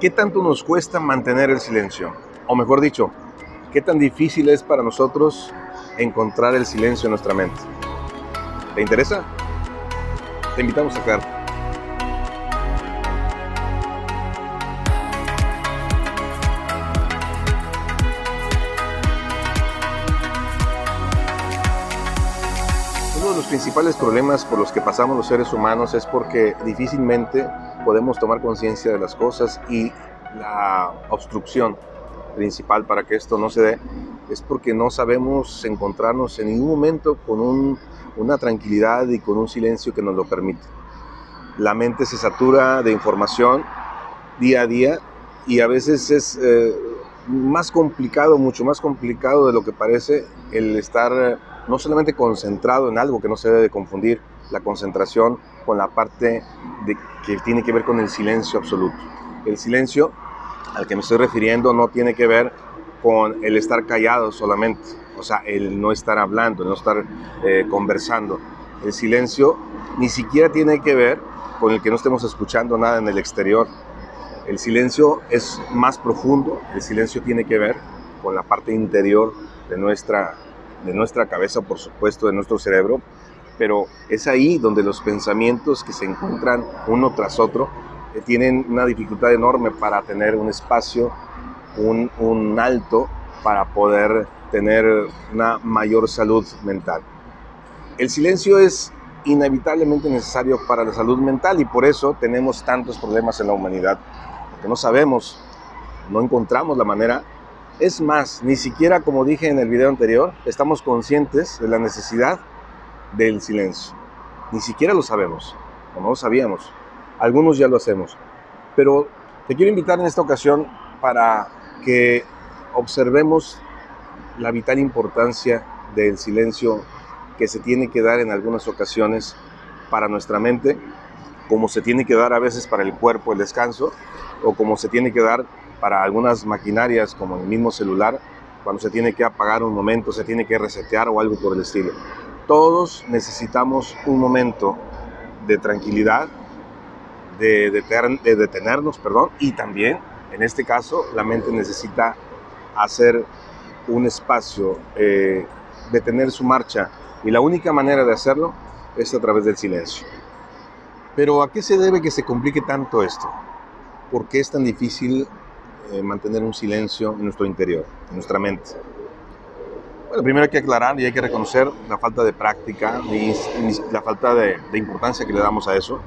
¿Qué tanto nos cuesta mantener el silencio? O mejor dicho, ¿qué tan difícil es para nosotros encontrar el silencio en nuestra mente? ¿Te interesa? Te invitamos a quedar. Los principales problemas por los que pasamos los seres humanos es porque difícilmente podemos tomar conciencia de las cosas y la obstrucción principal para que esto no se dé es porque no sabemos encontrarnos en ningún momento con una tranquilidad y con un silencio que nos lo permite. La mente se satura de información día a día y a veces es eh, más complicado, mucho más complicado de lo que parece el estar no solamente concentrado en algo que no se debe de confundir, la concentración con la parte de, que tiene que ver con el silencio absoluto. El silencio al que me estoy refiriendo no tiene que ver con el estar callado solamente, o sea, el no estar hablando, el no estar eh, conversando. El silencio ni siquiera tiene que ver con el que no estemos escuchando nada en el exterior. El silencio es más profundo, el silencio tiene que ver con la parte interior de nuestra, de nuestra cabeza, por supuesto, de nuestro cerebro, pero es ahí donde los pensamientos que se encuentran uno tras otro eh, tienen una dificultad enorme para tener un espacio, un, un alto para poder tener una mayor salud mental. El silencio es inevitablemente necesario para la salud mental y por eso tenemos tantos problemas en la humanidad, porque no sabemos, no encontramos la manera. Es más, ni siquiera como dije en el video anterior, estamos conscientes de la necesidad del silencio. Ni siquiera lo sabemos, o no lo sabíamos. Algunos ya lo hacemos. Pero te quiero invitar en esta ocasión para que observemos la vital importancia del silencio que se tiene que dar en algunas ocasiones para nuestra mente, como se tiene que dar a veces para el cuerpo el descanso, o como se tiene que dar para algunas maquinarias como el mismo celular, cuando se tiene que apagar un momento, se tiene que resetear o algo por el estilo. Todos necesitamos un momento de tranquilidad, de, detenernos, perdón, y también, en este caso, la mente necesita hacer un espacio, eh, detener su marcha, y la única manera de hacerlo es a través del silencio. Pero ¿a qué se debe que se complique tanto esto? ¿Por qué es tan difícil eh, mantener un silencio en nuestro interior, en nuestra mente? Bueno, primero hay que aclarar y hay que reconocer la falta de práctica la falta de, importancia que le damos a eso,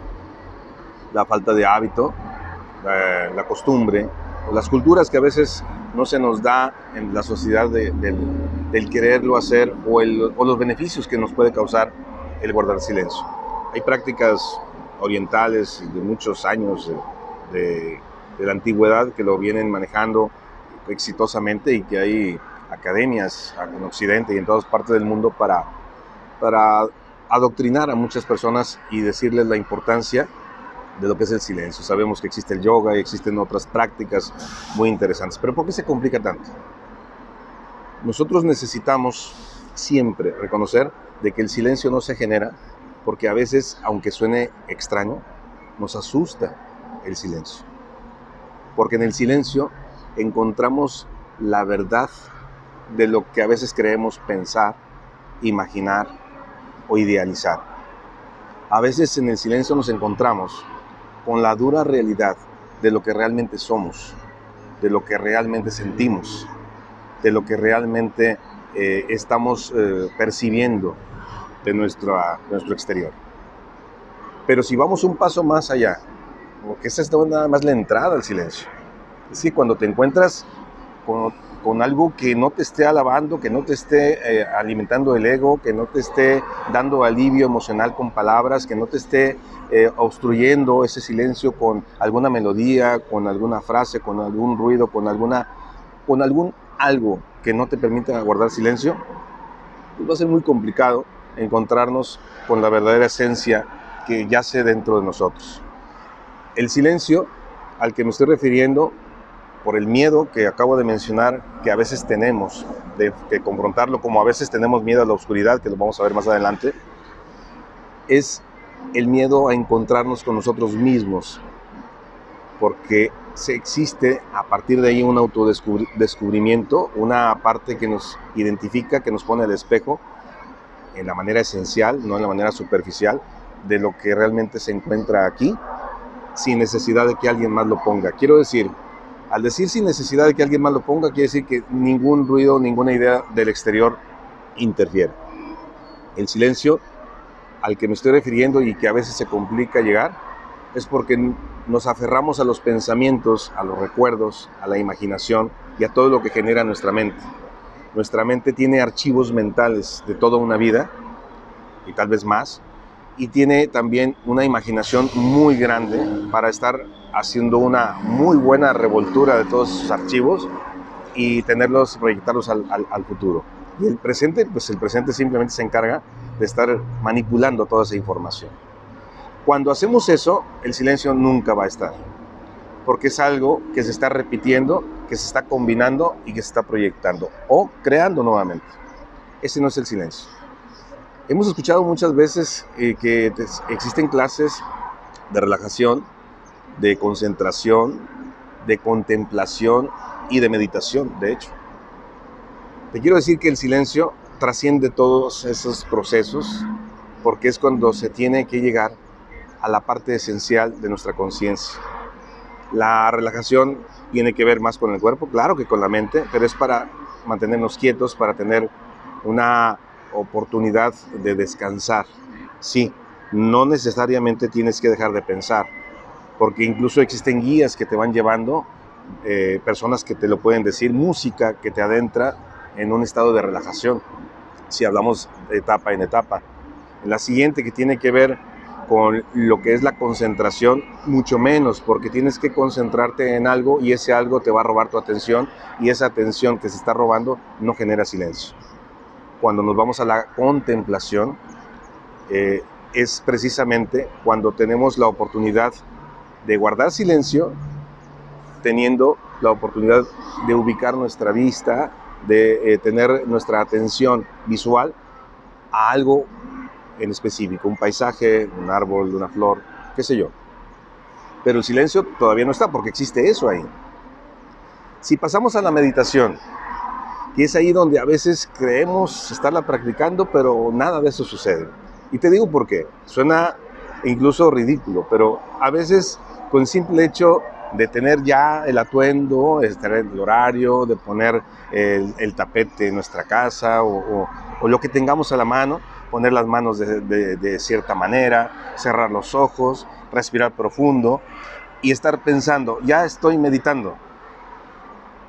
la falta de hábito, la, costumbre, las culturas que a veces no se nos da en la sociedad del, quererlo hacer o, los beneficios que nos puede causar el guardar silencio. Hay prácticas orientales de muchos años de, de la antigüedad que lo vienen manejando exitosamente y que hay academias en Occidente y en todas partes del mundo para, para adoctrinar a muchas personas y decirles la importancia de lo que es el silencio. Sabemos que existe el yoga y existen otras prácticas muy interesantes, pero ¿por qué se complica tanto? Nosotros necesitamos siempre reconocer de que el silencio no se genera porque a veces, aunque suene extraño, nos asusta el silencio. Porque en el silencio encontramos la verdad de lo que a veces creemos pensar, imaginar o idealizar. A veces en el silencio nos encontramos con la dura realidad de lo que realmente somos, de lo que realmente sentimos, de lo que realmente eh, estamos eh, percibiendo de, nuestro exterior. Pero si vamos un paso más allá, porque esa es nada más la entrada al silencio. Es decir, cuando te encuentras con con algo que no te esté alabando, que no te esté eh, alimentando el ego, que no te esté dando alivio emocional con palabras, que no te esté eh, obstruyendo ese silencio con alguna melodía, con alguna frase, con algún ruido, con alguna, con algún algo que no te permita guardar silencio, pues va a ser muy complicado encontrarnos con la verdadera esencia que yace dentro de nosotros. El silencio al que me estoy refiriendo por el miedo que acabo de mencionar, que a veces tenemos de, confrontarlo, como a veces tenemos miedo a la oscuridad, que lo vamos a ver más adelante, es el miedo a encontrarnos con nosotros mismos. porque se existe a partir de ahí un autodescubrimiento, una parte que nos identifica, que nos pone al espejo en la manera esencial, no en la manera superficial, de lo que realmente se encuentra aquí, sin necesidad de que alguien más lo ponga. Quiero decir, al decir sin necesidad de que alguien más lo ponga, quiere decir que ningún ruido, ninguna idea del exterior interfiere. El silencio al que me estoy refiriendo y que a veces se complica llegar es porque nos aferramos a los pensamientos, a los recuerdos, a la imaginación y a todo lo que genera nuestra mente. Nuestra mente tiene archivos mentales de toda una vida y tal vez más, y tiene también una imaginación muy grande para estar haciendo una muy buena revoltura de todos esos archivos y tenerlos, proyectarlos al, al futuro. Y el presente, pues el presente simplemente se encarga de estar manipulando toda esa información. Cuando hacemos eso, el silencio nunca va a estar, porque es algo que se está repitiendo, que se está combinando y que se está proyectando o creando nuevamente. Ese no es el silencio. Hemos escuchado muchas veces eh, que existen clases de relajación, de concentración, de contemplación y de meditación, de hecho. Te quiero decir que el silencio trasciende todos esos procesos porque es cuando se tiene que llegar a la parte esencial de nuestra conciencia. La relajación tiene que ver más con el cuerpo, claro que con la mente, pero es para mantenernos quietos, para tener una oportunidad de descansar. Sí, no necesariamente tienes que dejar de pensar, porque incluso existen guías que te van llevando, eh, personas que te lo pueden decir, música que te adentra en un estado de relajación, si hablamos etapa en etapa. La siguiente que tiene que ver con lo que es la concentración, mucho menos, porque tienes que concentrarte en algo y ese algo te va a robar tu atención y esa atención que se está robando no genera silencio cuando nos vamos a la contemplación, eh, es precisamente cuando tenemos la oportunidad de guardar silencio, teniendo la oportunidad de ubicar nuestra vista, de eh, tener nuestra atención visual a algo en específico, un paisaje, un árbol, una flor, qué sé yo. Pero el silencio todavía no está porque existe eso ahí. Si pasamos a la meditación, y es ahí donde a veces creemos estarla practicando, pero nada de eso sucede. Y te digo por qué. Suena incluso ridículo, pero a veces con simple hecho de tener ya el atuendo, el horario, de poner el, tapete en nuestra casa o, lo que tengamos a la mano, poner las manos de cierta manera, cerrar los ojos, respirar profundo y estar pensando, ya estoy meditando.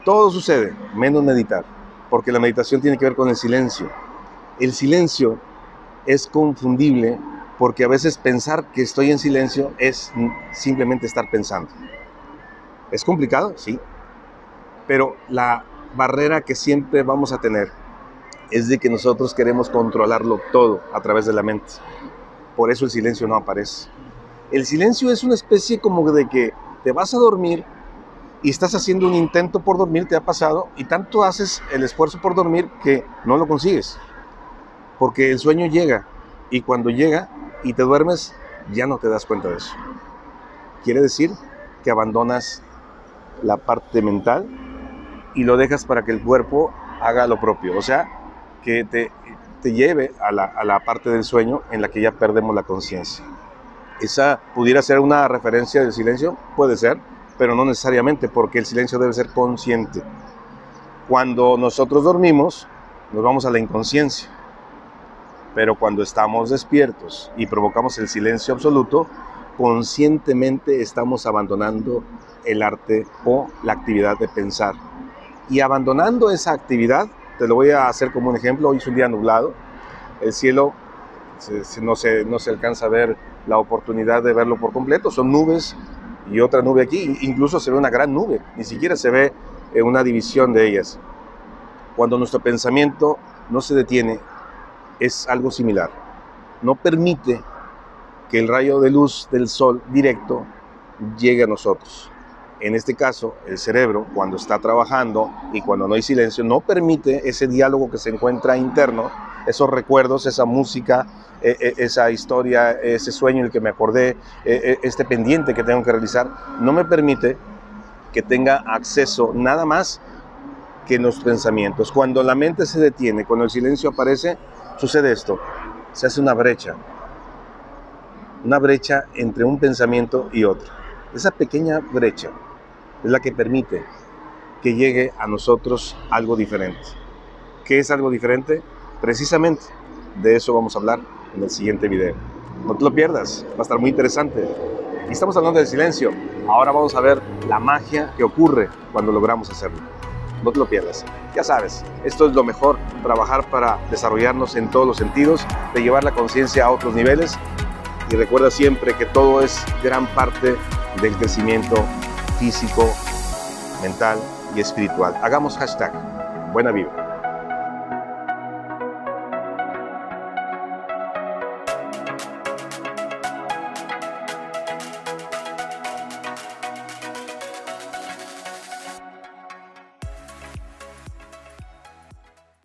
Todo sucede, menos meditar porque la meditación tiene que ver con el silencio. El silencio es confundible porque a veces pensar que estoy en silencio es simplemente estar pensando. ¿Es complicado? Sí. Pero la barrera que siempre vamos a tener es de que nosotros queremos controlarlo todo a través de la mente. Por eso el silencio no aparece. El silencio es una especie como de que te vas a dormir y estás haciendo un intento por dormir, te ha pasado, y tanto haces el esfuerzo por dormir que no lo consigues. Porque el sueño llega, y cuando llega y te duermes, ya no te das cuenta de eso. Quiere decir que abandonas la parte mental y lo dejas para que el cuerpo haga lo propio. O sea, que te, te lleve a la, a la parte del sueño en la que ya perdemos la conciencia. ¿Esa pudiera ser una referencia del silencio? Puede ser, pero no necesariamente, porque el silencio debe ser consciente. Cuando nosotros dormimos, nos vamos a la inconsciencia, pero cuando estamos despiertos y provocamos el silencio absoluto, conscientemente estamos abandonando el arte o la actividad de pensar. Y abandonando esa actividad, te lo voy a hacer como un ejemplo, hoy es un día nublado, el cielo no se, no se alcanza a ver la oportunidad de verlo por completo, son nubes y otra nube aquí, incluso se ve una gran nube, ni siquiera se ve eh, una división de ellas. Cuando nuestro pensamiento no se detiene, es algo similar. No permite que el rayo de luz del sol directo llegue a nosotros. En este caso, el cerebro, cuando está trabajando y cuando no hay silencio, no permite ese diálogo que se encuentra interno, esos recuerdos, esa música, e, e, esa historia, ese sueño el que me acordé, e, este pendiente que tengo que realizar, no me permite que tenga acceso nada más que los pensamientos. Cuando la mente se detiene, cuando el silencio aparece, sucede esto, se hace una brecha, una brecha entre un pensamiento y otro. Esa pequeña brecha es la que permite que llegue a nosotros algo diferente. ¿Qué es algo diferente? Precisamente de eso vamos a hablar en el siguiente video. No te lo pierdas, va a estar muy interesante. Y estamos hablando del silencio. Ahora vamos a ver la magia que ocurre cuando logramos hacerlo. No te lo pierdas. Ya sabes, esto es lo mejor, trabajar para desarrollarnos en todos los sentidos, de llevar la conciencia a otros niveles. Y recuerda siempre que todo es gran parte del crecimiento físico, mental y espiritual. Hagamos hashtag Buena Vibra.